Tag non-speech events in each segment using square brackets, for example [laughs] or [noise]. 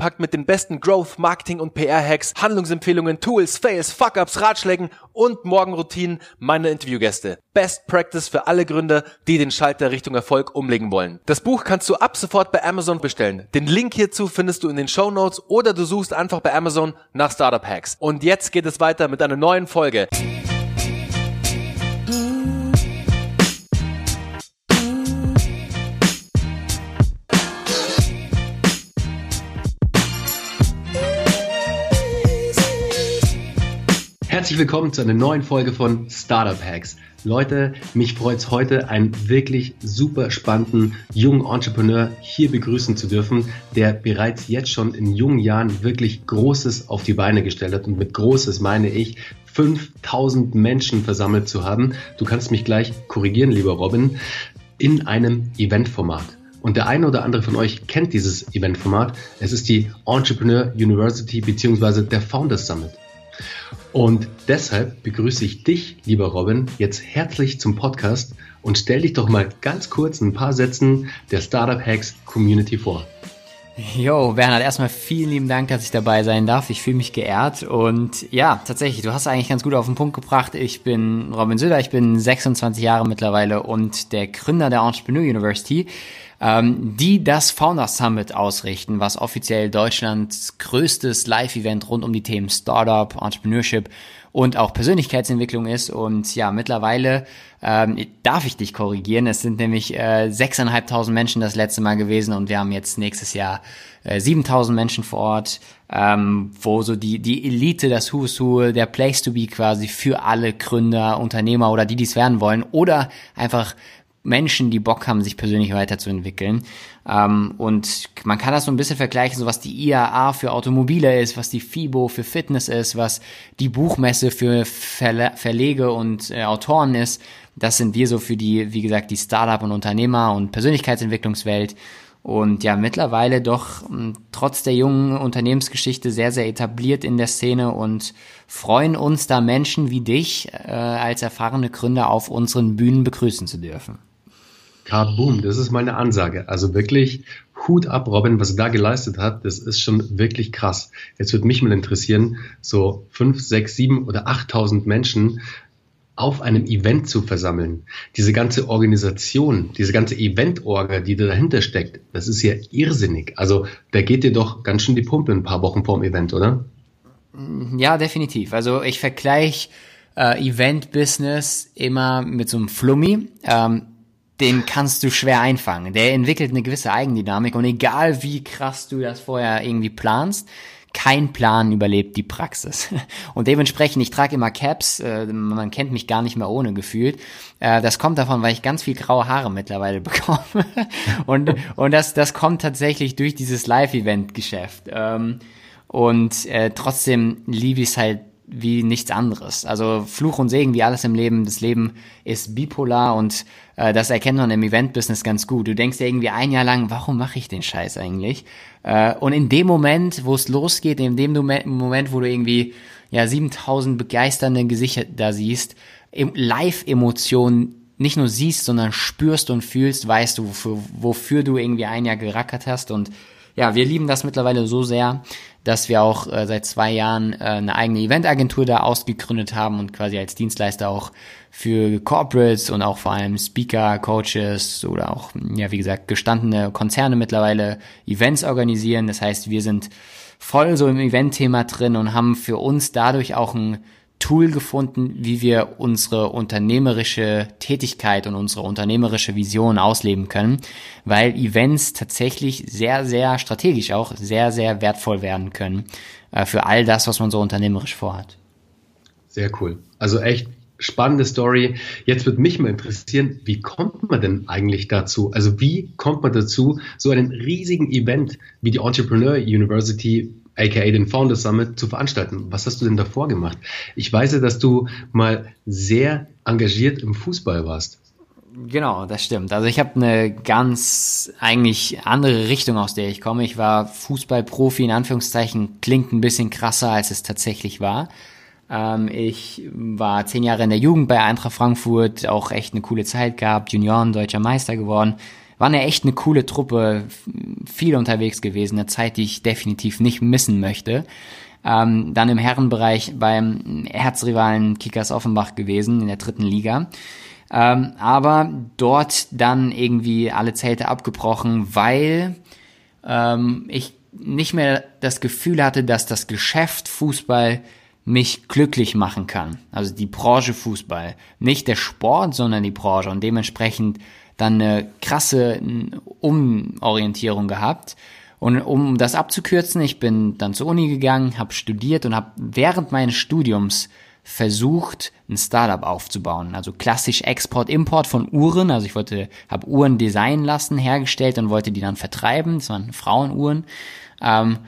vollgepackt mit den besten Growth, Marketing und PR-Hacks, Handlungsempfehlungen, Tools, Fails, Fuck-Ups, Ratschlägen und Morgenroutinen meiner Interviewgäste. Best Practice für alle Gründer, die den Schalter Richtung Erfolg umlegen wollen. Das Buch kannst du ab sofort bei Amazon bestellen. Den Link hierzu findest du in den Show Notes oder du suchst einfach bei Amazon nach Startup Hacks. Und jetzt geht es weiter mit einer neuen Folge. Herzlich willkommen zu einer neuen Folge von Startup Hacks. Leute, mich freut es heute, einen wirklich super spannenden jungen Entrepreneur hier begrüßen zu dürfen, der bereits jetzt schon in jungen Jahren wirklich Großes auf die Beine gestellt hat. Und mit Großes meine ich, 5000 Menschen versammelt zu haben. Du kannst mich gleich korrigieren, lieber Robin, in einem Eventformat. Und der eine oder andere von euch kennt dieses Eventformat. Es ist die Entrepreneur University bzw. der Founders Summit. Und deshalb begrüße ich dich, lieber Robin, jetzt herzlich zum Podcast und stell dich doch mal ganz kurz in ein paar Sätzen der Startup Hacks Community vor. Jo, Bernhard, erstmal vielen lieben Dank, dass ich dabei sein darf. Ich fühle mich geehrt und ja, tatsächlich, du hast eigentlich ganz gut auf den Punkt gebracht. Ich bin Robin Söder, ich bin 26 Jahre mittlerweile und der Gründer der Entrepreneur University ähm, die das Founders Summit ausrichten, was offiziell Deutschlands größtes Live-Event rund um die Themen Startup, Entrepreneurship und auch Persönlichkeitsentwicklung ist. Und ja, mittlerweile ähm, darf ich dich korrigieren. Es sind nämlich äh, 6.500 Menschen das letzte Mal gewesen und wir haben jetzt nächstes Jahr äh, 7.000 Menschen vor Ort, ähm, wo so die, die Elite, das Who's Who, der Place to be quasi für alle Gründer, Unternehmer oder die, die es werden wollen oder einfach Menschen, die Bock haben, sich persönlich weiterzuentwickeln. Ähm, und man kann das so ein bisschen vergleichen, so was die IAA für Automobile ist, was die FIBO für Fitness ist, was die Buchmesse für Verle Verlege und äh, Autoren ist. Das sind wir so für die, wie gesagt, die Startup- und Unternehmer- und Persönlichkeitsentwicklungswelt. Und ja, mittlerweile doch m, trotz der jungen Unternehmensgeschichte sehr, sehr etabliert in der Szene und freuen uns da Menschen wie dich äh, als erfahrene Gründer auf unseren Bühnen begrüßen zu dürfen. Kaboom, das ist meine Ansage. Also wirklich Hut ab, Robin, was er da geleistet hat, das ist schon wirklich krass. Jetzt würde mich mal interessieren, so fünf, sechs, sieben oder achttausend Menschen auf einem Event zu versammeln. Diese ganze Organisation, diese ganze Event-Orga, die dahinter steckt, das ist ja irrsinnig. Also da geht dir doch ganz schön die Pumpe ein paar Wochen vorm Event, oder? Ja, definitiv. Also ich vergleiche äh, Event-Business immer mit so einem Flummi. Ähm, den kannst du schwer einfangen. Der entwickelt eine gewisse Eigendynamik und egal wie krass du das vorher irgendwie planst, kein Plan überlebt die Praxis. [laughs] Und dementsprechend, ich trage immer Caps, äh, man kennt mich gar nicht mehr ohne gefühlt. Äh, das kommt davon, weil ich ganz viel graue Haare mittlerweile [laughs] bekomme. und und das, das kommt tatsächlich durch dieses Live-Event-Geschäft. Ähm, und äh, trotzdem liebe ich es halt wie nichts anderes. Also Fluch und Segen, wie alles im Leben. Das Leben ist bipolar und äh, das erkennt man im Event-Business ganz gut. Du denkst dir irgendwie ein Jahr lang, warum mache ich den Scheiß eigentlich? Äh, und in dem Moment, wo es losgeht, in dem Moment, wo du irgendwie ja 7000 begeisternde Gesichter da siehst, Live-Emotionen nicht nur siehst, sondern spürst und fühlst, weißt du, wofür, wofür du irgendwie ein Jahr gerackert hast und ja, wir lieben das mittlerweile so sehr, dass wir auch äh, seit zwei Jahren äh, eine eigene Eventagentur da ausgegründet haben und quasi als Dienstleister auch für Corporates und auch vor allem Speaker, Coaches oder auch, ja, wie gesagt, gestandene Konzerne mittlerweile Events organisieren. Das heißt, wir sind voll so im Event-Thema drin und haben für uns dadurch auch ein Tool gefunden, wie wir unsere unternehmerische Tätigkeit und unsere unternehmerische Vision ausleben können, weil Events tatsächlich sehr, sehr strategisch auch sehr, sehr wertvoll werden können äh, für all das, was man so unternehmerisch vorhat. Sehr cool. Also echt spannende Story. Jetzt würde mich mal interessieren, wie kommt man denn eigentlich dazu? Also wie kommt man dazu, so einen riesigen Event wie die Entrepreneur University aka den Founders Summit, zu veranstalten. Was hast du denn davor gemacht? Ich weiß ja, dass du mal sehr engagiert im Fußball warst. Genau, das stimmt. Also ich habe eine ganz eigentlich andere Richtung, aus der ich komme. Ich war Fußballprofi, in Anführungszeichen, klingt ein bisschen krasser, als es tatsächlich war. Ähm, ich war zehn Jahre in der Jugend bei Eintracht Frankfurt, auch echt eine coole Zeit gehabt, Junioren, deutscher Meister geworden. War eine echt eine coole Truppe, viel unterwegs gewesen, eine Zeit, die ich definitiv nicht missen möchte. Ähm, dann im Herrenbereich beim Herzrivalen Kickers Offenbach gewesen, in der dritten Liga. Ähm, aber dort dann irgendwie alle Zelte abgebrochen, weil ähm, ich nicht mehr das Gefühl hatte, dass das Geschäft Fußball mich glücklich machen kann. Also die Branche Fußball. Nicht der Sport, sondern die Branche. Und dementsprechend dann eine krasse Umorientierung gehabt. Und um das abzukürzen, ich bin dann zur Uni gegangen, habe studiert und habe während meines Studiums versucht, ein Startup aufzubauen. Also klassisch Export-Import von Uhren. Also ich wollte, habe Uhren designen lassen, hergestellt und wollte die dann vertreiben. Das waren Frauenuhren. Ähm,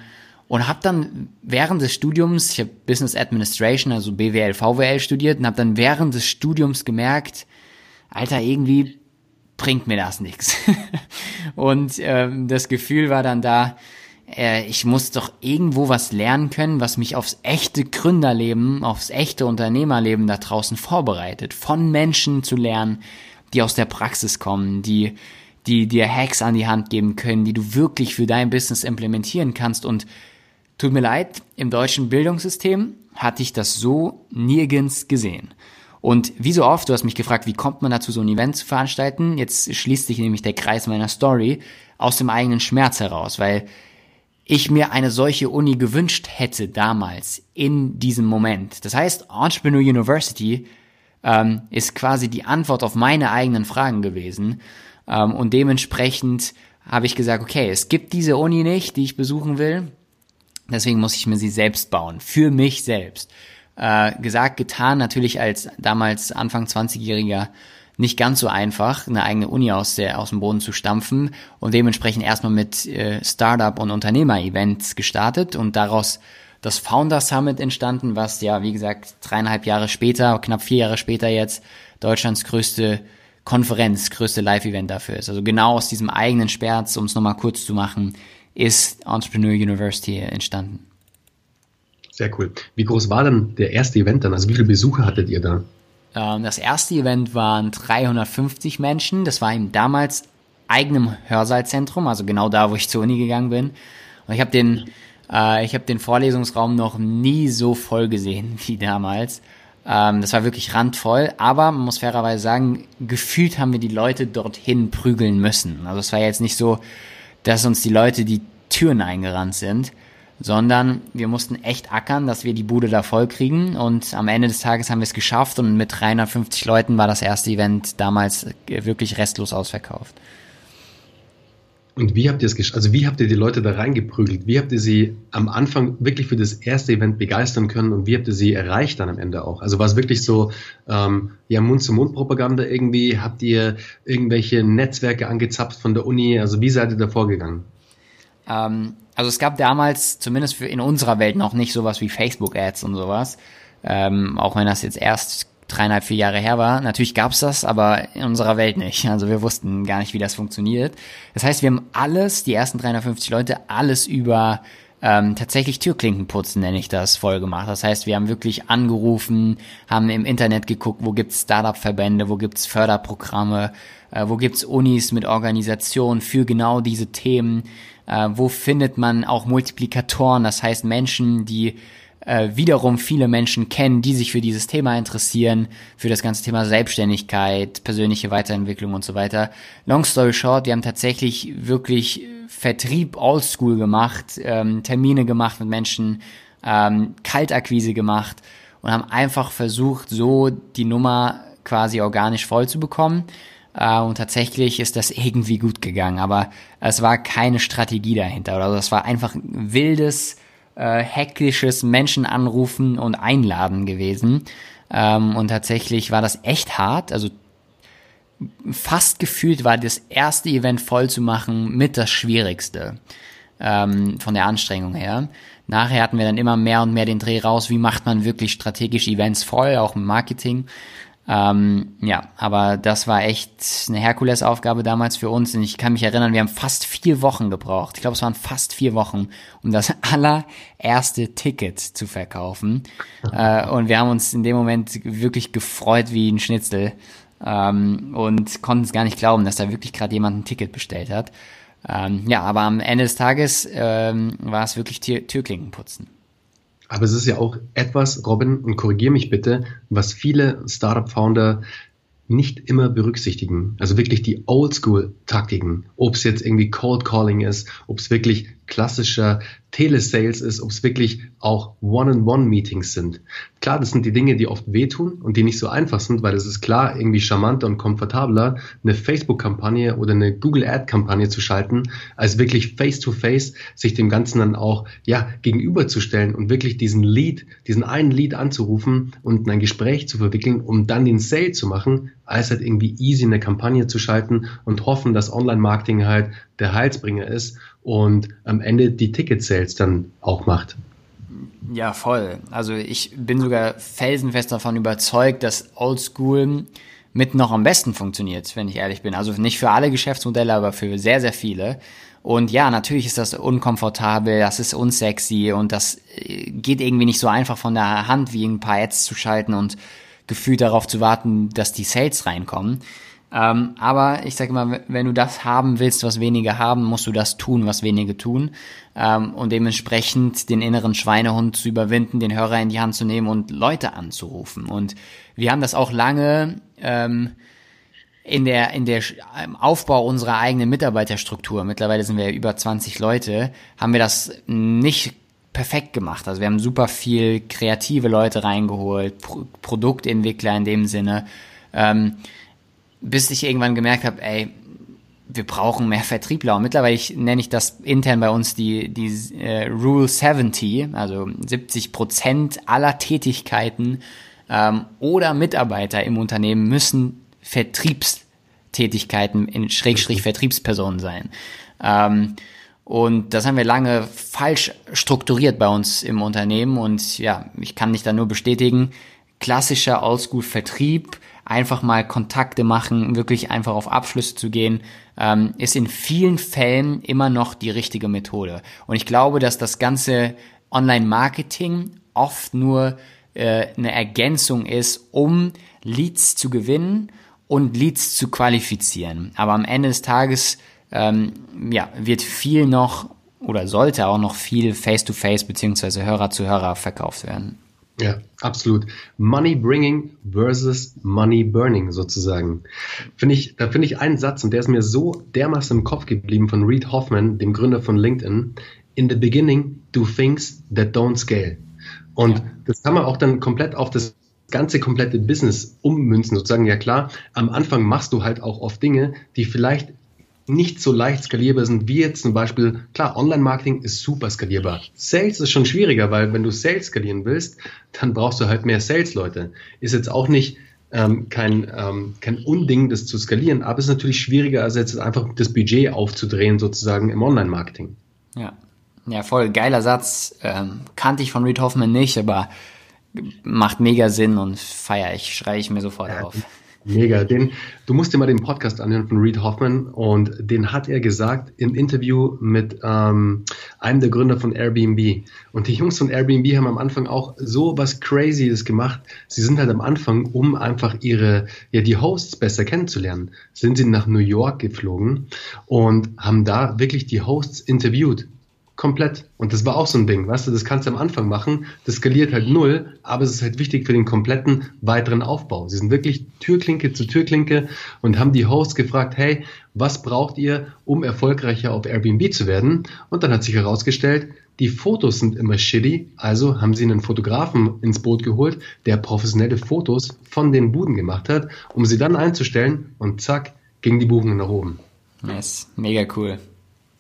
und habe dann während des Studiums, ich habe Business Administration, also BWL, VWL studiert und habe dann während des Studiums gemerkt, Alter, irgendwie bringt mir das nichts. [laughs] Und ähm, das Gefühl war dann da, äh, ich muss doch irgendwo was lernen können, was mich aufs echte Gründerleben, aufs echte Unternehmerleben da draußen vorbereitet. Von Menschen zu lernen, die aus der Praxis kommen, die die dir Hacks an die Hand geben können, die du wirklich für dein Business implementieren kannst. Und tut mir leid, im deutschen Bildungssystem hatte ich das so nirgends gesehen. Und wie so oft, du hast mich gefragt, wie kommt man dazu, so ein Event zu veranstalten? Jetzt schließt sich nämlich der Kreis meiner Story aus dem eigenen Schmerz heraus, weil ich mir eine solche Uni gewünscht hätte damals in diesem Moment. Das heißt, Entrepreneur University ähm, ist quasi die Antwort auf meine eigenen Fragen gewesen. Ähm, und dementsprechend habe ich gesagt, okay, es gibt diese Uni nicht, die ich besuchen will. Deswegen muss ich mir sie selbst bauen. Für mich selbst. Äh, gesagt, getan, natürlich als damals Anfang 20-Jähriger nicht ganz so einfach, eine eigene Uni aus, der, aus dem Boden zu stampfen und dementsprechend erstmal mit äh, Startup- und Unternehmer-Events gestartet und daraus das Founder Summit entstanden, was ja, wie gesagt, dreieinhalb Jahre später, knapp vier Jahre später jetzt Deutschlands größte Konferenz, größte Live-Event dafür ist. Also genau aus diesem eigenen Sperz, um es nochmal kurz zu machen, ist Entrepreneur University entstanden. Sehr cool. Wie groß war denn der erste Event dann? Also wie viele Besucher hattet ihr da? Ähm, das erste Event waren 350 Menschen. Das war im damals eigenem Hörsaalzentrum, also genau da, wo ich zur Uni gegangen bin. Und ich habe den, äh, ich den Vorlesungsraum noch nie so voll gesehen [laughs] wie damals. Ähm, das war wirklich randvoll, aber man muss fairerweise sagen, gefühlt haben wir die Leute dorthin prügeln müssen. Also es war jetzt nicht so, dass uns die Leute die Türen eingerannt sind sondern wir mussten echt ackern, dass wir die Bude da voll kriegen und am Ende des Tages haben wir es geschafft und mit 350 Leuten war das erste Event damals wirklich restlos ausverkauft. Und wie habt ihr es geschafft? Also wie habt ihr die Leute da reingeprügelt? Wie habt ihr sie am Anfang wirklich für das erste Event begeistern können und wie habt ihr sie erreicht dann am Ende auch? Also war es wirklich so, ähm, ja, Mund-zu-Mund-Propaganda irgendwie? Habt ihr irgendwelche Netzwerke angezapft von der Uni? Also wie seid ihr da vorgegangen? Ähm, also es gab damals, zumindest für in unserer Welt, noch nicht sowas wie Facebook-Ads und sowas. Ähm, auch wenn das jetzt erst dreieinhalb, vier Jahre her war. Natürlich gab's das, aber in unserer Welt nicht. [laughs] Also wir wussten gar nicht, wie das funktioniert. Das heißt, wir haben alles, die ersten 350 Leute, alles über ähm, tatsächlich Türklinkenputzen, nenne ich das, voll gemacht. Das heißt, wir haben wirklich angerufen, haben im Internet geguckt, wo gibt's Startup-Verbände, wo gibt's Förderprogramme, äh, wo gibt's Unis mit Organisationen für genau diese Themen äh, wo findet man auch Multiplikatoren, das heißt Menschen, die äh, wiederum viele Menschen kennen, die sich für dieses Thema interessieren, für das ganze Thema Selbstständigkeit, persönliche Weiterentwicklung und so weiter. Long story short, wir haben tatsächlich wirklich Vertrieb oldschool gemacht, ähm, Termine gemacht mit Menschen, ähm, Kaltakquise gemacht und haben einfach versucht, so die Nummer quasi organisch voll zu bekommen. Äh, und tatsächlich ist das irgendwie gut gegangen, aber es war keine Strategie dahinter. Oder es war einfach wildes, äh, hektisches Menschen anrufen und einladen gewesen. Ähm, und tatsächlich war das echt hart. Also fast gefühlt war das erste Event voll zu machen mit das Schwierigste ähm, von der Anstrengung her. Nachher hatten wir dann immer mehr und mehr den Dreh raus, wie macht man wirklich strategisch Events voll, auch im Marketing. Ähm, ja, aber das war echt eine Herkulesaufgabe damals für uns. Und ich kann mich erinnern, wir haben fast vier Wochen gebraucht. Ich glaube, es waren fast vier Wochen, um das [laughs] allererste Ticket zu verkaufen. äh, und wir haben uns in dem Moment wirklich gefreut wie ein Schnitzel ähm, und konnten es gar nicht glauben, dass da wirklich gerade jemand ein Ticket bestellt hat. Ähm, ja, aber am Ende des Tages ähm, war es wirklich Tür Türklinken putzen. Aber es ist ja auch etwas, Robin, und korrigiere mich bitte, was viele Startup-Founder nicht immer berücksichtigen. Also wirklich die Oldschool-Taktiken. Ob es jetzt irgendwie Cold Calling ist, ob es wirklich klassischer Telesales ist, ob es wirklich auch One-on-One-Meetings sind. Klar, das sind die Dinge, die oft wehtun und die nicht so einfach sind, weil es ist klar irgendwie charmanter und komfortabler, eine Facebook-Kampagne oder eine Google-Ad-Kampagne zu schalten, als wirklich face-to-face -face sich dem Ganzen dann auch ja, gegenüberzustellen und wirklich diesen Lead, diesen einen Lead anzurufen und ein Gespräch zu verwickeln, um dann den Sale zu machen, als halt irgendwie easy eine Kampagne zu schalten und hoffen, dass Online-Marketing halt der Heilsbringer ist und am Ende die Ticket-Sales dann auch macht. Ja, voll. Also ich bin sogar felsenfest davon überzeugt, dass Oldschool mit noch am besten funktioniert, wenn ich ehrlich bin. Also nicht für alle Geschäftsmodelle, aber für sehr, sehr viele. Und ja, natürlich ist das unkomfortabel, das ist unsexy und das äh, geht irgendwie nicht so einfach von der Hand, wie ein paar Ads zu schalten und gefühlt darauf zu warten, dass die Sales reinkommen. Ähm, aber ich sage mal, wenn du das haben willst, was wenige haben, musst du das tun, was wenige tun. Ähm, und dementsprechend den inneren Schweinehund zu überwinden, den Hörer in die Hand zu nehmen und Leute anzurufen. Und wir haben das auch lange ähm, in der, in der im Aufbau unserer eigenen Mitarbeiterstruktur, mittlerweile sind wir über 20 Leute, haben wir das nicht perfekt gemacht. Also wir haben super viel kreative Leute reingeholt, Pro Produktentwickler in dem Sinne. Ähm, bis ich irgendwann gemerkt habe, ey, wir brauchen mehr Vertriebler. Und mittlerweile ich, nenne ich das intern bei uns die, die äh, Rule 70, also 70 Prozent aller Tätigkeiten ähm, oder Mitarbeiter im Unternehmen müssen Vertriebstätigkeiten in Schrägstrich Vertriebspersonen sein. Ähm, und das haben wir lange falsch strukturiert bei uns im Unternehmen. Und ja, ich kann mich da nur bestätigen, klassischer Oldschool-Vertrieb einfach mal Kontakte machen, wirklich einfach auf Abschlüsse zu gehen, ähm, ist in vielen Fällen immer noch die richtige Methode. Und ich glaube, dass das ganze Online-Marketing oft nur äh, eine Ergänzung ist, um Leads zu gewinnen und Leads zu qualifizieren. Aber am Ende des Tages ähm, ja, wird viel noch oder sollte auch noch viel Face-to-Face -face beziehungsweise Hörer zu Hörer verkauft werden. Ja, absolut. Money bringing versus money burning sozusagen. Finde ich, da finde ich einen Satz und der ist mir so dermaßen im Kopf geblieben von Reed Hoffman, dem Gründer von LinkedIn. In the beginning, do things that don't scale. Und ja. das kann man auch dann komplett auf das ganze komplette Business ummünzen, sozusagen. Ja klar, am Anfang machst du halt auch oft Dinge, die vielleicht nicht so leicht skalierbar sind wie jetzt zum Beispiel, klar, Online-Marketing ist super skalierbar. Sales ist schon schwieriger, weil wenn du Sales skalieren willst, dann brauchst du halt mehr Sales-Leute. Ist jetzt auch nicht ähm, kein, ähm, kein Unding, das zu skalieren, aber es ist natürlich schwieriger, als jetzt einfach das Budget aufzudrehen, sozusagen im Online-Marketing. Ja. Ja, voll geiler Satz. Ähm, kannte ich von Reed Hoffman nicht, aber macht mega Sinn und feier ich, schreie ich mir sofort ja, auf. Mega. Den, du musst dir mal den Podcast anhören von Reed Hoffman und den hat er gesagt im Interview mit ähm, einem der Gründer von Airbnb. Und die Jungs von Airbnb haben am Anfang auch so was Crazyes gemacht. Sie sind halt am Anfang, um einfach ihre, ja, die Hosts besser kennenzulernen, sind sie nach New York geflogen und haben da wirklich die Hosts interviewt komplett. Und das war auch so ein Ding, weißt du, das kannst du am Anfang machen, das skaliert halt null, aber es ist halt wichtig für den kompletten weiteren Aufbau. Sie sind wirklich Türklinke zu Türklinke und haben die Hosts gefragt, hey, was braucht ihr, um erfolgreicher auf Airbnb zu werden? Und dann hat sich herausgestellt, die Fotos sind immer shitty, also haben sie einen Fotografen ins Boot geholt, der professionelle Fotos von den Buden gemacht hat, um sie dann einzustellen und zack, ging die Buchung nach oben. Yes, mega cool.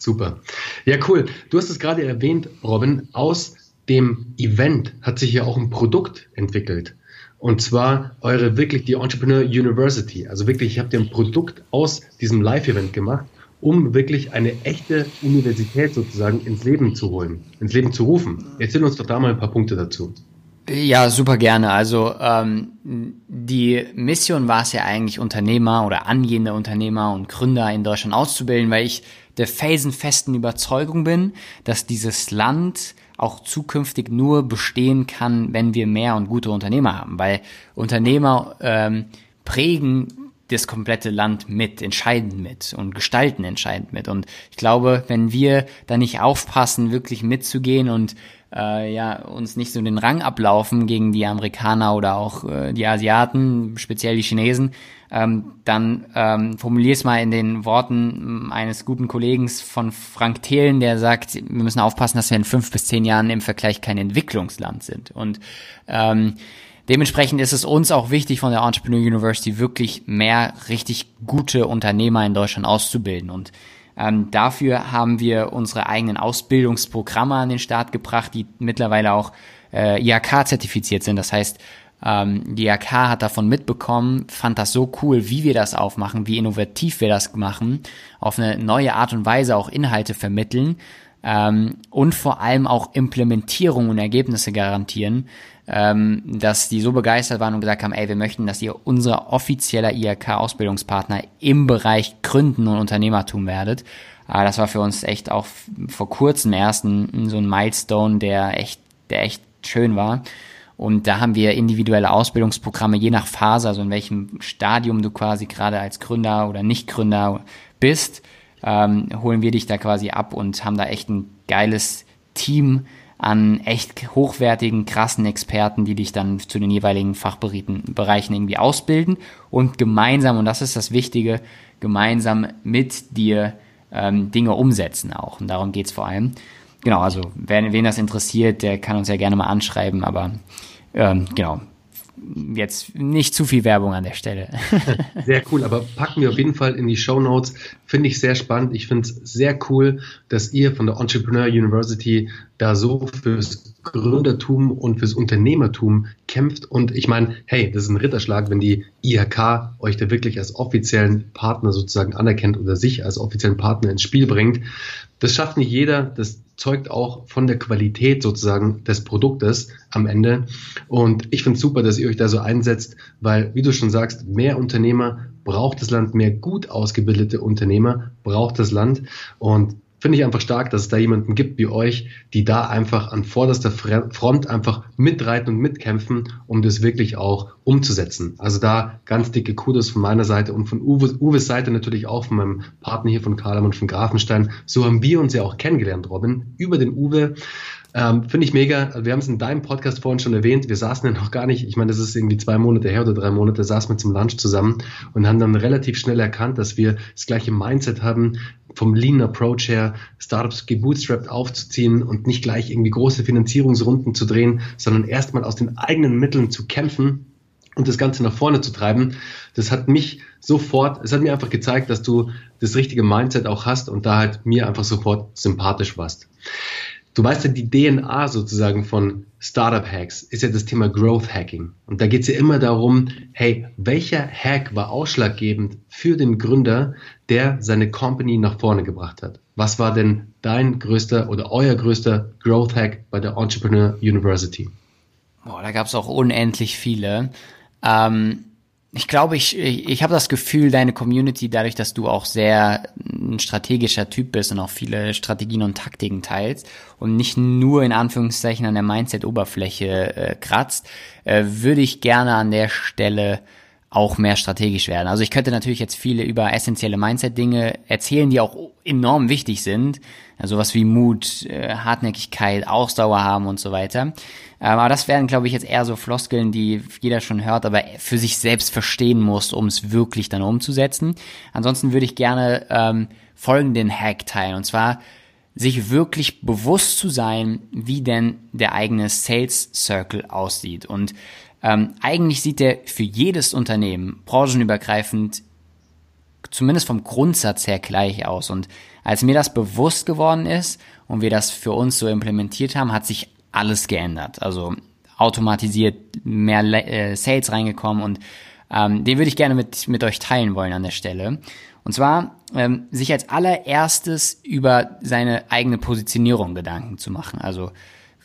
Super. Ja, cool. Du hast es gerade erwähnt, Robin. Aus dem Event hat sich ja auch ein Produkt entwickelt. Und zwar eure wirklich die Entrepreneur University. Also wirklich, ich habe ein Produkt aus diesem Live-Event gemacht, um wirklich eine echte Universität sozusagen ins Leben zu holen, ins Leben zu rufen. Erzähl uns doch da mal ein paar Punkte dazu. Ja, super gerne. Also ähm, die Mission war es ja eigentlich, Unternehmer oder angehende Unternehmer und Gründer in Deutschland auszubilden, weil ich der felsenfesten Überzeugung bin, dass dieses Land auch zukünftig nur bestehen kann, wenn wir mehr und gute Unternehmer haben, weil Unternehmer ähm, prägen das komplette Land mit, entscheiden mit und gestalten entscheidend mit. Und ich glaube, wenn wir da nicht aufpassen, wirklich mitzugehen und äh, ja, uns nicht so den Rang ablaufen gegen die Amerikaner oder auch äh, die Asiaten, speziell die Chinesen, ähm, dann ähm, formulier es mal in den Worten eines guten Kollegen von Frank Thelen, der sagt, wir müssen aufpassen, dass wir in fünf bis zehn Jahren im Vergleich kein Entwicklungsland sind. Und ähm, Dementsprechend ist es uns auch wichtig, von der Entrepreneur University wirklich mehr richtig gute Unternehmer in Deutschland auszubilden. Und ähm, dafür haben wir unsere eigenen Ausbildungsprogramme an den Start gebracht, die mittlerweile auch äh, IHK-zertifiziert sind. Das heißt, ähm, die IHK hat davon mitbekommen, fand das so cool, wie wir das aufmachen, wie innovativ wir das machen, auf eine neue Art und Weise auch Inhalte vermitteln ähm, und vor allem auch Implementierung und Ergebnisse garantieren, ähm, dass die so begeistert waren und gesagt haben, ey, wir möchten, dass ihr unser offizieller IHK-Ausbildungspartner im Bereich Gründen und Unternehmertum werdet. Aber das war für uns echt auch vor kurzem erst ein, so ein Milestone, der echt, der echt schön war. Und da haben wir individuelle Ausbildungsprogramme, je nach Phase, also in welchem Stadium du quasi gerade als Gründer oder Nicht-Gründer bist, ähm, holen wir dich da quasi ab und haben da echt ein geiles Team an echt hochwertigen, krassen Experten, die dich dann zu den jeweiligen Fachbereichen irgendwie ausbilden und gemeinsam, und das ist das Wichtige, gemeinsam mit dir ähm, Dinge umsetzen auch. Und darum geht's vor allem. Genau, also wen, wen das interessiert, der kann uns ja gerne mal anschreiben, aber ähm, genau, jetzt nicht zu viel Werbung an der Stelle. [laughs] Sehr cool, aber packen wir auf jeden Fall in die Show Notes. Finde ich sehr spannend. Ich finde es sehr cool, dass ihr von der Entrepreneur University da so fürs Gründertum und fürs Unternehmertum kämpft. Und ich meine, hey, das ist ein Ritterschlag, wenn die IHK euch da wirklich als offiziellen Partner sozusagen anerkennt oder sich als offiziellen Partner ins Spiel bringt. Das schafft nicht jeder. Das zeugt auch von der Qualität sozusagen des Produktes am Ende. Und ich finde es super, dass ihr euch da so einsetzt, weil, wie du schon sagst, mehr Unternehmer braucht das Land, mehr gut ausgebildete Unternehmer braucht das Land. Und finde ich einfach stark, dass es da jemanden gibt wie euch, die da einfach an vorderster Front einfach mitreiten und mitkämpfen, um das wirklich auch umzusetzen. Also da ganz dicke Kudos von meiner Seite und von Uwe, Uwes Seite natürlich auch von meinem Partner hier von Karlem und von Grafenstein. So haben wir uns ja auch kennengelernt, Robin, über den Uwe. Ähm, Finde ich mega. Also wir haben es in deinem Podcast vorhin schon erwähnt. Wir saßen ja noch gar nicht, ich meine, das ist irgendwie zwei Monate her oder drei Monate, saßen wir zum Lunch zusammen und haben dann relativ schnell erkannt, dass wir das gleiche Mindset haben, vom Lean Approach her, Startups gebootstrapped aufzuziehen und nicht gleich irgendwie große Finanzierungsrunden zu drehen, sondern erstmal aus den eigenen Mitteln zu kämpfen und das Ganze nach vorne zu treiben. Das hat mich sofort, es hat mir einfach gezeigt, dass du das richtige Mindset auch hast und da halt mir einfach sofort sympathisch warst. Du weißt ja, die DNA sozusagen von Startup Hacks ist ja das Thema Growth Hacking. Und da geht es ja immer darum, hey, welcher Hack war ausschlaggebend für den Gründer, der seine Company nach vorne gebracht hat? Was war denn dein größter oder euer größter Growth Hack bei der Entrepreneur University? Boah, da gab es auch unendlich viele. Ähm, ich glaube, ich, ich, ich habe das Gefühl, deine Community, dadurch, dass du auch sehr ein strategischer Typ bist und auch viele Strategien und Taktiken teilst und nicht nur in Anführungszeichen an der Mindset-Oberfläche äh, kratzt, äh, würde ich gerne an der Stelle auch mehr strategisch werden. Also ich könnte natürlich jetzt viele über essentielle Mindset-Dinge erzählen, die auch enorm wichtig sind. Also was wie Mut, äh, Hartnäckigkeit, Ausdauer haben und so weiter. Ähm, aber das wären, glaube ich, jetzt eher so Floskeln, die jeder schon hört, aber für sich selbst verstehen muss, um es wirklich dann umzusetzen. Ansonsten würde ich gerne ähm, folgenden Hack teilen. Und zwar sich wirklich bewusst zu sein, wie denn der eigene Sales Circle aussieht. Und ähm, eigentlich sieht der für jedes Unternehmen branchenübergreifend zumindest vom Grundsatz her gleich aus. Und als mir das bewusst geworden ist und wir das für uns so implementiert haben, hat sich alles geändert. Also automatisiert mehr äh, Sales reingekommen und ähm, den würde ich gerne mit, mit euch teilen wollen an der Stelle. Und zwar ähm, sich als allererstes über seine eigene Positionierung Gedanken zu machen. Also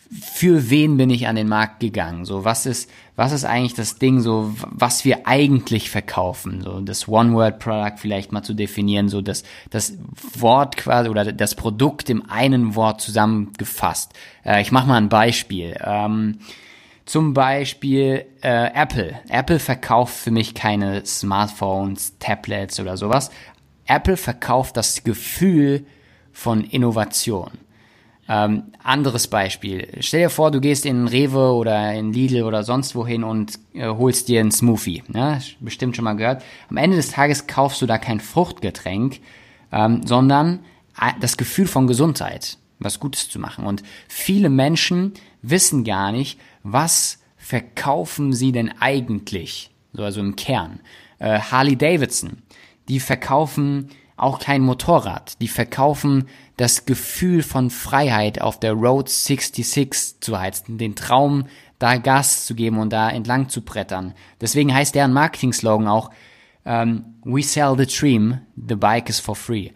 für wen bin ich an den Markt gegangen? So, was ist, was ist eigentlich das Ding, so, was wir eigentlich verkaufen? So, das One-Word-Product vielleicht mal zu definieren, so, das, das Wort quasi oder das Produkt im einen Wort zusammengefasst. Äh, ich mache mal ein Beispiel. Ähm, zum Beispiel äh, Apple. Apple verkauft für mich keine Smartphones, Tablets oder sowas. Apple verkauft das Gefühl von Innovation. Ähm, anderes Beispiel. Stell dir vor, du gehst in Rewe oder in Lidl oder sonst wohin und äh, holst dir einen Smoothie. Ne? Bestimmt schon mal gehört. Am Ende des Tages kaufst du da kein Fruchtgetränk, ähm, sondern äh, das Gefühl von Gesundheit, was Gutes zu machen. Und viele Menschen wissen gar nicht, was verkaufen sie denn eigentlich? So, also im Kern. Äh, Harley Davidson, die verkaufen auch kein Motorrad. Die verkaufen das Gefühl von Freiheit auf der Road 66 zu heizen, den Traum, da Gas zu geben und da entlang zu brettern. Deswegen heißt deren Marketing-Slogan auch ähm, We sell the dream, the bike is for free.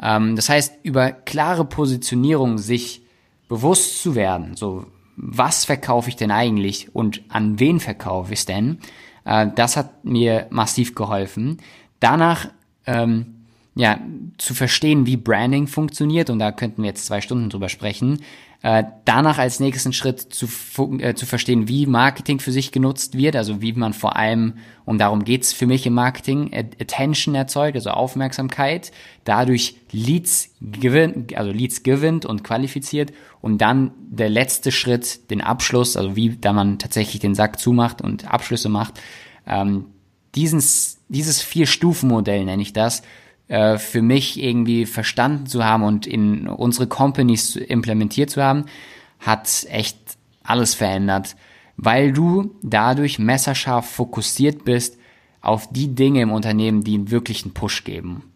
Ähm, das heißt, über klare Positionierung sich bewusst zu werden, so was verkaufe ich denn eigentlich und an wen verkaufe ich es denn, äh, das hat mir massiv geholfen. Danach ähm, ja, zu verstehen, wie Branding funktioniert, und da könnten wir jetzt zwei Stunden drüber sprechen, äh, danach als nächsten Schritt zu, äh, zu verstehen, wie Marketing für sich genutzt wird, also wie man vor allem, und darum geht's für mich im Marketing, Attention erzeugt, also Aufmerksamkeit, dadurch Leads gewinnt, also Leads gewinnt und qualifiziert und dann der letzte Schritt, den Abschluss, also wie da man tatsächlich den Sack zumacht und Abschlüsse macht, ähm, dieses, dieses Vier-Stufen-Modell nenne ich das, äh, für mich irgendwie verstanden zu haben und in unsere Companies implementiert zu haben, hat echt alles verändert, weil du dadurch messerscharf fokussiert bist auf die Dinge im Unternehmen, die einen wirklichen Push geben.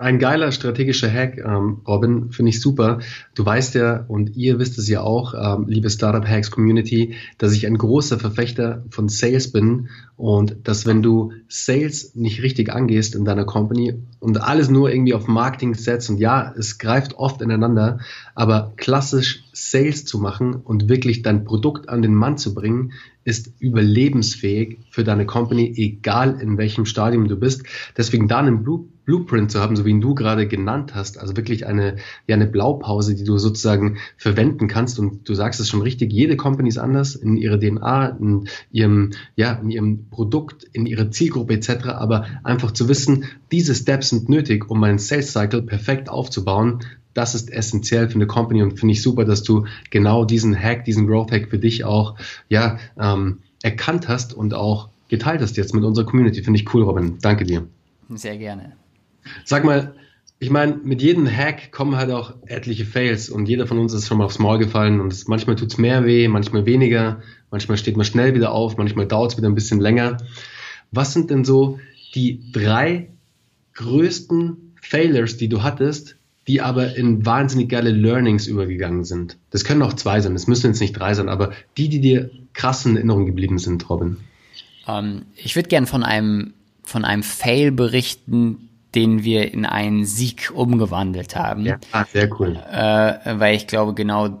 Ein geiler strategischer Hack, ähm, Robin, finde ich super. Du weißt ja und ihr wisst es ja auch, ähm, liebe Startup Hacks Community, dass ich ein großer Verfechter von Sales bin und dass wenn du Sales nicht richtig angehst in deiner Company und alles nur irgendwie auf Marketing setzt und ja, es greift oft ineinander, aber klassisch Sales zu machen und wirklich dein Produkt an den Mann zu bringen, ist überlebensfähig für deine Company, egal in welchem Stadium du bist. Deswegen da einen Blueprint zu haben, so wie ihn du gerade genannt hast, also wirklich eine, ja, eine Blaupause, die du sozusagen verwenden kannst. Und du sagst es schon richtig, jede Company ist anders in ihrer DNA, in ihrem, ja, in ihrem Produkt, in ihrer Zielgruppe etc. Aber einfach zu wissen, diese Steps sind nötig, um meinen Sales Cycle perfekt aufzubauen, das ist essentiell für eine Company und finde ich super, dass du genau diesen Hack, diesen Growth Hack für dich auch ja, ähm, erkannt hast und auch geteilt hast jetzt mit unserer Community. Finde ich cool, Robin. Danke dir. Sehr gerne. Sag mal, ich meine, mit jedem Hack kommen halt auch etliche Fails und jeder von uns ist schon mal aufs Maul gefallen und es, manchmal tut's mehr weh, manchmal weniger, manchmal steht man schnell wieder auf, manchmal dauert's wieder ein bisschen länger. Was sind denn so die drei größten Failures, die du hattest, die aber in wahnsinnig geile Learnings übergegangen sind. Das können auch zwei sein, das müssen jetzt nicht drei sein, aber die, die dir krass in Erinnerung geblieben sind, Robin. Um, ähm, ich würde gern von einem, von einem Fail berichten, den wir in einen Sieg umgewandelt haben. Ja, ah, sehr cool. Äh, weil ich glaube, genau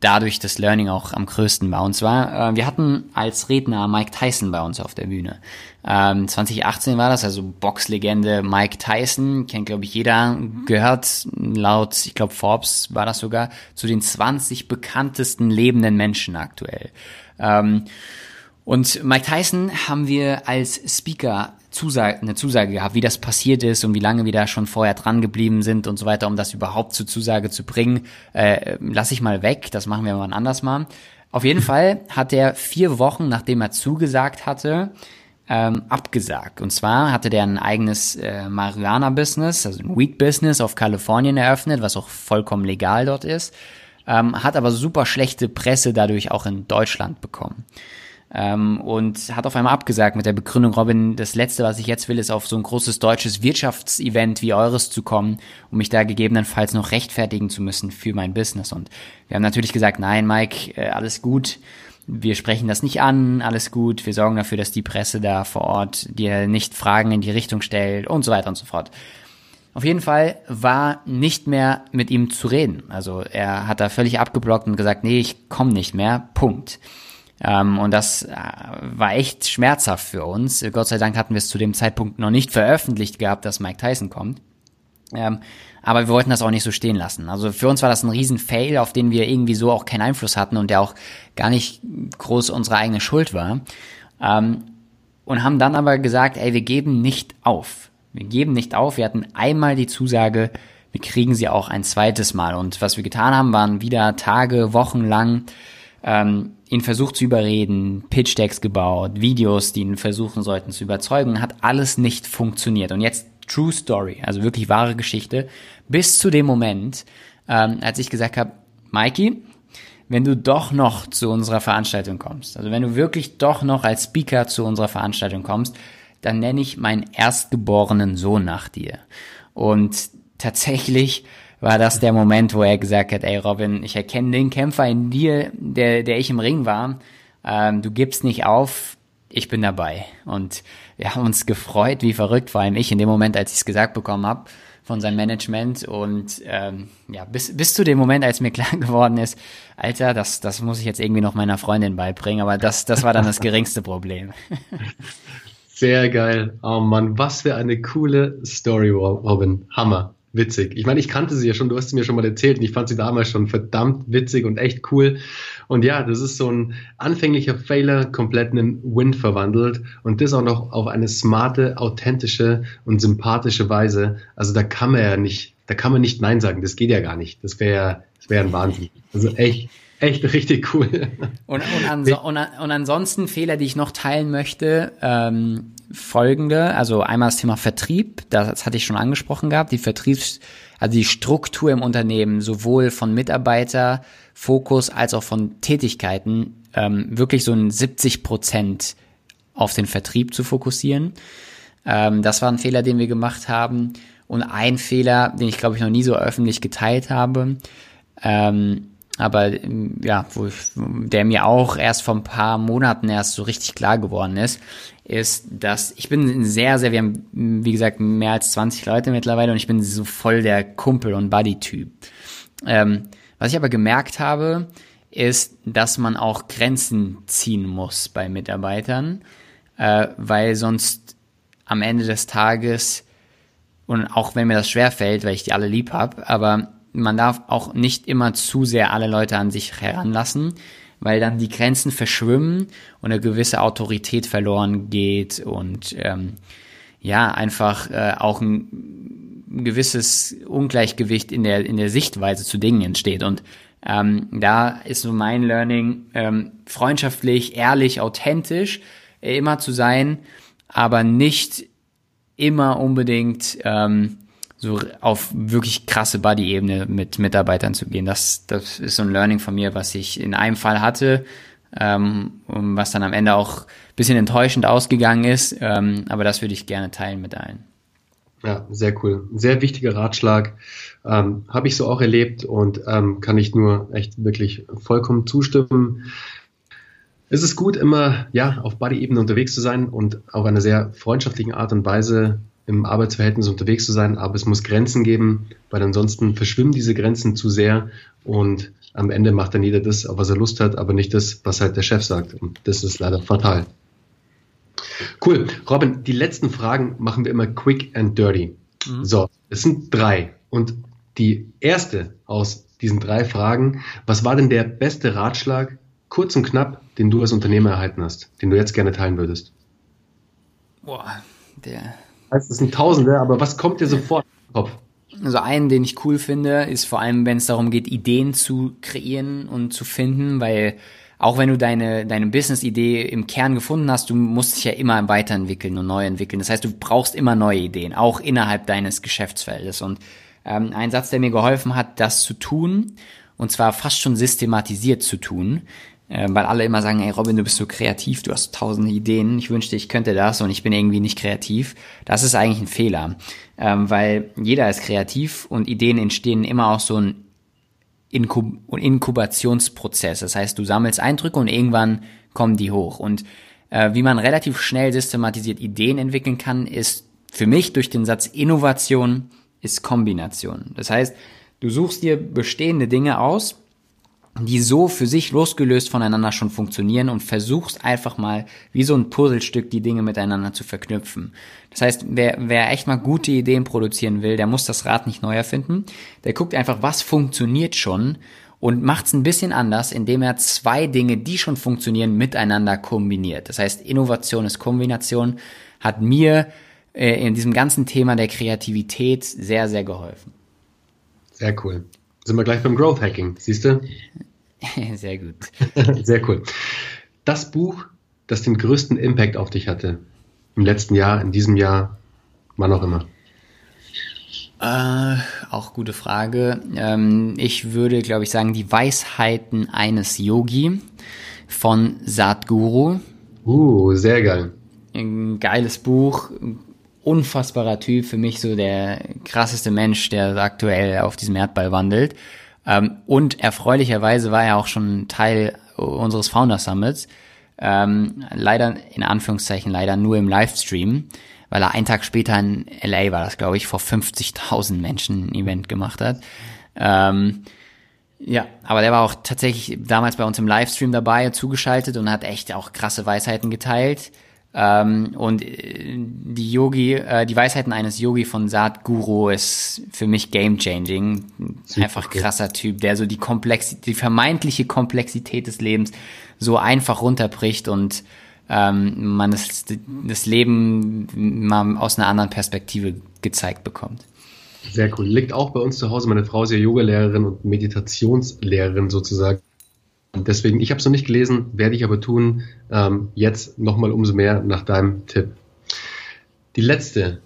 dadurch das Learning auch am größten war. Und zwar, äh, wir hatten als Redner Mike Tyson bei uns auf der Bühne. Ähm, 2018 war das, also Boxlegende Mike Tyson, kennt glaube ich jeder, gehört laut, ich glaube Forbes war das sogar, zu den 20 bekanntesten lebenden Menschen aktuell. Ähm, und Mike Tyson haben wir als Speaker Zusage, eine Zusage gehabt, wie das passiert ist und wie lange wir da schon vorher dran geblieben sind und so weiter, um das überhaupt zur Zusage zu bringen, äh, lass ich mal weg, das machen wir mal anders mal. Auf jeden Fall hat er vier Wochen, nachdem er zugesagt hatte, ähm, abgesagt. Und zwar hatte der ein eigenes äh, Marihuana-Business, also ein Weed-Business auf Kalifornien eröffnet, was auch vollkommen legal dort ist, ähm, hat aber super schlechte Presse dadurch auch in Deutschland bekommen. Ähm, und hat auf einmal abgesagt mit der Begründung, Robin, das Letzte, was ich jetzt will, ist auf so ein großes deutsches Wirtschaftsevent wie eures zu kommen, um mich da gegebenenfalls noch rechtfertigen zu müssen für mein Business. Und wir haben natürlich gesagt, nein, Mike, äh, alles gut. wir sprechen das nicht an, alles gut, wir sorgen dafür, dass die Presse da vor Ort dir nicht Fragen in die Richtung stellt und so weiter und so fort. Auf jeden Fall war nicht mehr mit ihm zu reden. Also er hat da völlig abgeblockt und gesagt, nee, ich komme nicht mehr. Punkt. Ähm, und das äh, war echt schmerzhaft für uns. Gott sei Dank hatten wir es zu dem Zeitpunkt noch nicht veröffentlicht gehabt, dass Mike Tyson kommt. Ähm, aber wir wollten das auch nicht so stehen lassen. Also für uns war das ein riesen Fail, auf den wir irgendwie so auch keinen Einfluss hatten und der auch gar nicht groß unsere eigene Schuld war. Ähm, und haben dann aber gesagt, ey, wir geben nicht auf. Wir geben nicht auf. Wir hatten einmal die Zusage, wir kriegen sie auch ein zweites Mal. Und was wir getan haben, waren wieder Tage, Wochen lang ähm, ihn versucht zu überreden, Pitch-Decks gebaut, Videos, die ihn versuchen sollten zu überzeugen, hat alles nicht funktioniert. Und jetzt True Story, also wirklich wahre Geschichte, bis zu dem Moment, ähm, als ich gesagt habe, Mikey, wenn du doch noch zu unserer Veranstaltung kommst, also wenn du wirklich doch noch als Speaker zu unserer Veranstaltung kommst, dann nenne ich meinen erstgeborenen Sohn nach dir. Und tatsächlich war das der Moment, wo er gesagt hat, ey Robin, ich erkenne den Kämpfer in dir, der, der ich im Ring war. Ähm, du gibst nicht auf, ich bin dabei. Und wir haben uns gefreut, wie verrückt, vor allem ich in dem Moment, als ich es gesagt bekommen habe von seinem Management. Und ähm, ja, bis, bis zu dem Moment, als mir [laughs] klar geworden ist, Alter, das, das muss ich jetzt irgendwie noch meiner Freundin beibringen, aber das, das war dann das geringste Problem. [laughs] Sehr geil. Oh Mann, was für eine coole Story, Robin. Hammer. Witzig. Ich meine, ich kannte sie ja schon, du hast sie mir schon mal erzählt und ich fand sie damals schon verdammt witzig und echt cool. Und ja, das ist so ein anfänglicher Failer komplett in einen Win verwandelt und das auch noch auf eine smarte, authentische und sympathische Weise. Also da kann man ja nicht, da kann man nicht Nein sagen. Das geht ja gar nicht. Das wäre, das wäre ein Wahnsinn. Also echt, echt richtig cool. Und, und, anso und, und ansonsten Fehler, die ich noch teilen möchte, ähm, folgende, also einmal das Thema Vertrieb, das hatte ich schon angesprochen gehabt, die Vertriebs, also die Struktur im Unternehmen, sowohl von Mitarbeiterfokus als auch von Tätigkeiten, ähm, wirklich so ein 70 Prozent auf den Vertrieb zu fokussieren. Ähm, das war ein Fehler, den wir gemacht haben. Und ein Fehler, den ich glaube ich noch nie so öffentlich geteilt habe, ähm, aber ja, wo ich, der mir auch erst vor ein paar Monaten erst so richtig klar geworden ist, ist, dass ich bin sehr, sehr, wir haben, wie gesagt, mehr als 20 Leute mittlerweile und ich bin so voll der Kumpel- und Buddy-Typ. Ähm, was ich aber gemerkt habe, ist, dass man auch Grenzen ziehen muss bei Mitarbeitern, äh, weil sonst am Ende des Tages, und auch wenn mir das schwer fällt, weil ich die alle lieb hab, aber man darf auch nicht immer zu sehr alle Leute an sich heranlassen, weil dann die Grenzen verschwimmen und eine gewisse Autorität verloren geht und ähm, ja, einfach äh, auch ein, gewisses Ungleichgewicht in der, in der Sichtweise zu Dingen entsteht. Und ähm, da ist so mein Learning, ähm, freundschaftlich, ehrlich, authentisch äh, immer zu sein, aber nicht immer unbedingt ähm, so auf wirklich krasse Buddy-Ebene mit Mitarbeitern zu gehen. Das, das ist so ein Learning von mir, was ich in einem Fall hatte, ähm, was dann am Ende auch bisschen enttäuschend ausgegangen ist. Ähm, aber das würde ich gerne teilen mit allen. Ja, sehr cool. Sehr wichtiger Ratschlag. Ähm, Habe ich so auch erlebt und ähm, kann ich nur echt wirklich vollkommen zustimmen. Es ist gut, immer ja auf Buddy-Ebene unterwegs zu sein und auf einer sehr freundschaftlichen Art und Weise im Arbeitsverhältnis unterwegs zu sein, aber es muss Grenzen geben, weil ansonsten verschwimmen diese Grenzen zu sehr und am Ende macht dann jeder das, auf was er Lust hat, aber nicht das, was halt der Chef sagt. Und das ist leider fatal. Cool. Robin, die letzten Fragen machen wir immer quick and dirty. Mhm. So, es sind drei. Und die erste aus diesen drei Fragen, was war denn der beste Ratschlag, kurz und knapp, den du als Unternehmer erhalten hast, den du jetzt gerne teilen würdest? Boah, der heißt, es sind Tausende, aber was kommt dir sofort in den Kopf? Also einen, den ich cool finde, ist vor allem, wenn es darum geht, Ideen zu kreieren und zu finden, weil auch wenn du deine, deine Business-Idee im Kern gefunden hast, du musst dich ja immer weiterentwickeln und neu entwickeln. Das heißt, du brauchst immer neue Ideen, auch innerhalb deines Geschäftsfeldes. Und ähm, ein Satz, der mir geholfen hat, das zu tun, und zwar fast schon systematisiert zu tun, weil alle immer sagen, ey Robin, du bist so kreativ, du hast tausende Ideen, ich wünschte, ich könnte das und ich bin irgendwie nicht kreativ. Das ist eigentlich ein Fehler, ähm, weil jeder ist kreativ und Ideen entstehen immer aus so ein Inkub Inkubationsprozess. Das heißt, du sammelst Eindrücke und irgendwann kommen die hoch. Und äh, wie man relativ schnell systematisiert Ideen entwickeln kann, ist für mich durch den Satz Innovation ist Kombination. Das heißt, du suchst dir bestehende Dinge aus, die so für sich losgelöst voneinander schon funktionieren und versuchst einfach mal wie so ein Puzzlestück die Dinge miteinander zu verknüpfen. Das heißt, wer, wer echt mal gute Ideen produzieren will, der muss das Rad nicht neu erfinden. Der guckt einfach, was funktioniert schon und macht es ein bisschen anders, indem er zwei Dinge, die schon funktionieren, miteinander kombiniert. Das heißt, Innovation ist Kombination, hat mir äh, in diesem ganzen Thema der Kreativität sehr, sehr geholfen. Sehr cool. Sind wir gleich beim Growth Hacking, siehst du? [laughs] Sehr gut. [laughs] Sehr cool. Das Buch, das den größten Impact auf dich hatte, im letzten Jahr, in diesem Jahr, wann auch immer. Äh, auch gute Frage. Ähm, ich würde, glaube ich, sagen, die Weisheiten eines Yogi von Satguru. Uh, sehr geil. Ein geiles Buch, unfassbarer Typ, für mich so der krasseste Mensch, der aktuell auf diesem Erdball wandelt. Ähm, und erfreulicherweise war er auch schon Teil unseres Founder Summits. Ähm, leider, in Anführungszeichen, leider nur im Livestream, weil er einen Tag später in LA war, das glaube ich, vor 50.000 Menschen ein Event gemacht hat. Ähm, ja, aber der war auch tatsächlich damals bei uns im Livestream dabei, zugeschaltet und hat echt auch krasse Weisheiten geteilt. Ähm, und äh, die Yogi, äh, die Weisheiten eines Yogi von Sadhguru ist für mich game changing. Einfach krasser Typ, der so die Komplexität, die vermeintliche Komplexität des Lebens so einfach runterbricht und ähm, man das, das Leben mal aus einer anderen Perspektive gezeigt bekommt. Sehr cool. Liegt auch bei uns zu Hause. Meine Frau ist ja Yogalehrerin und Meditationslehrerin sozusagen. Deswegen, ich habe es noch nicht gelesen, werde ich aber tun. Ähm, jetzt nochmal umso mehr nach deinem Tipp. Die letzte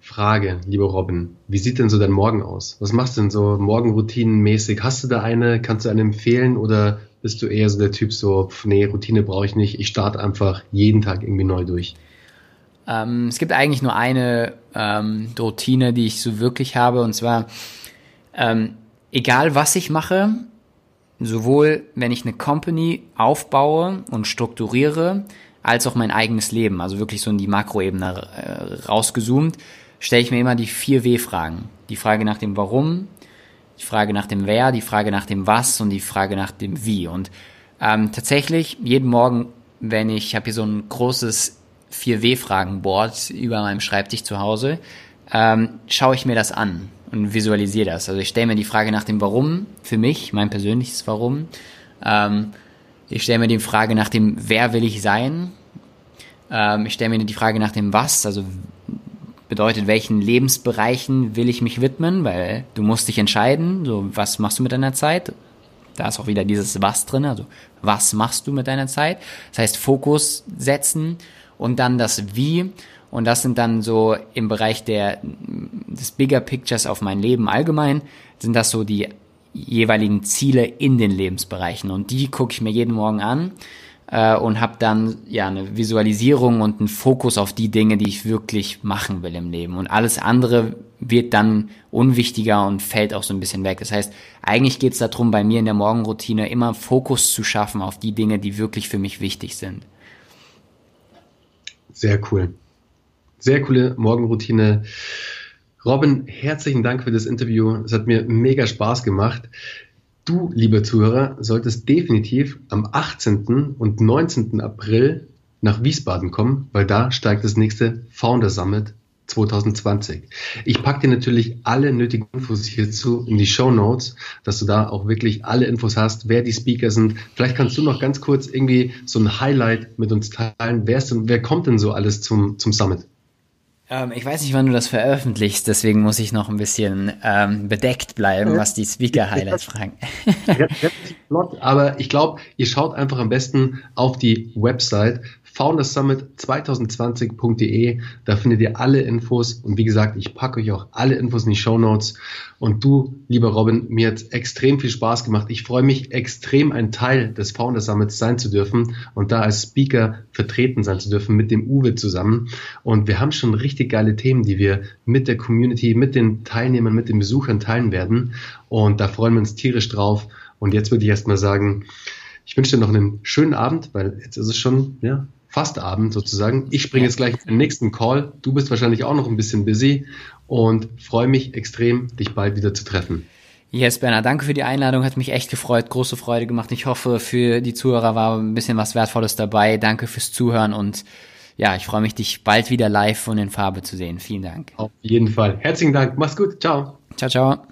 Frage, lieber Robin. Wie sieht denn so dein Morgen aus? Was machst du denn so morgenroutinenmäßig? Hast du da eine? Kannst du eine empfehlen? Oder bist du eher so der Typ so, pf, nee, Routine brauche ich nicht. Ich starte einfach jeden Tag irgendwie neu durch? Ähm, es gibt eigentlich nur eine ähm, Routine, die ich so wirklich habe. Und zwar, ähm, egal was ich mache, sowohl wenn ich eine Company aufbaue und strukturiere, als auch mein eigenes Leben, also wirklich so in die Makroebene äh, rausgezoomt, stelle ich mir immer die vier W-Fragen. Die Frage nach dem Warum, die Frage nach dem Wer, die Frage nach dem Was und die Frage nach dem Wie. Und ähm, tatsächlich, jeden Morgen, wenn ich, habe hier so ein großes 4W-Fragen-Board über meinem Schreibtisch zu Hause, ähm, schaue ich mir das an und visualisiere das. Also ich stelle mir die Frage nach dem Warum für mich, mein persönliches Warum. Ähm, ich stelle mir die Frage nach dem Wer will ich sein. Ähm, ich stelle mir die Frage nach dem Was, also bedeutet, welchen Lebensbereichen will ich mich widmen, weil du musst dich entscheiden, so was machst du mit deiner Zeit. Da ist auch wieder dieses Was drin, also was machst du mit deiner Zeit. Das heißt Fokus setzen und dann das Wie und das sind dann so im Bereich der, des Bigger Pictures auf mein Leben allgemein, sind das so die jeweiligen Ziele in den Lebensbereichen. Und die gucke ich mir jeden Morgen an äh, und habe dann ja eine Visualisierung und einen Fokus auf die Dinge, die ich wirklich machen will im Leben. Und alles andere wird dann unwichtiger und fällt auch so ein bisschen weg. Das heißt, eigentlich geht es darum, bei mir in der Morgenroutine immer Fokus zu schaffen auf die Dinge, die wirklich für mich wichtig sind. Sehr cool. Sehr coole Morgenroutine. Robin, herzlichen Dank für das Interview. Es hat mir mega Spaß gemacht. Du, lieber Zuhörer, solltest definitiv am 18. und 19. April nach Wiesbaden kommen, weil da steigt das nächste Founder Summit 2020. Ich packe dir natürlich alle nötigen Infos hierzu in die Show Notes, dass du da auch wirklich alle Infos hast, wer die Speaker sind. Vielleicht kannst du noch ganz kurz irgendwie so ein Highlight mit uns teilen. Wer, ist denn, wer kommt denn so alles zum, zum Summit? Ähm, ich weiß nicht, wann du das veröffentlichst, deswegen muss ich noch ein bisschen ähm, bedeckt bleiben, was die Speaker-Highlights fragen. Aber ich glaube, ihr schaut einfach am besten auf die Website foundersummit2020.de. Da findet ihr alle Infos und wie gesagt, ich packe euch auch alle Infos in die Show Notes. Und du, lieber Robin, mir hat extrem viel Spaß gemacht. Ich freue mich extrem, ein Teil des Founder Summits sein zu dürfen und da als Speaker vertreten sein zu dürfen mit dem Uwe zusammen. Und wir haben schon richtig geile Themen, die wir mit der Community, mit den Teilnehmern, mit den Besuchern teilen werden. Und da freuen wir uns tierisch drauf. Und jetzt würde ich erstmal sagen, ich wünsche dir noch einen schönen Abend, weil jetzt ist es schon ja, fast Abend sozusagen. Ich springe jetzt gleich in den nächsten Call. Du bist wahrscheinlich auch noch ein bisschen busy und freue mich extrem, dich bald wieder zu treffen. Yes, Bernhard, danke für die Einladung, hat mich echt gefreut, große Freude gemacht. Ich hoffe, für die Zuhörer war ein bisschen was Wertvolles dabei. Danke fürs Zuhören und ja, ich freue mich, dich bald wieder live und in Farbe zu sehen. Vielen Dank. Auf jeden Fall. Herzlichen Dank. Mach's gut. Ciao. Ciao, ciao.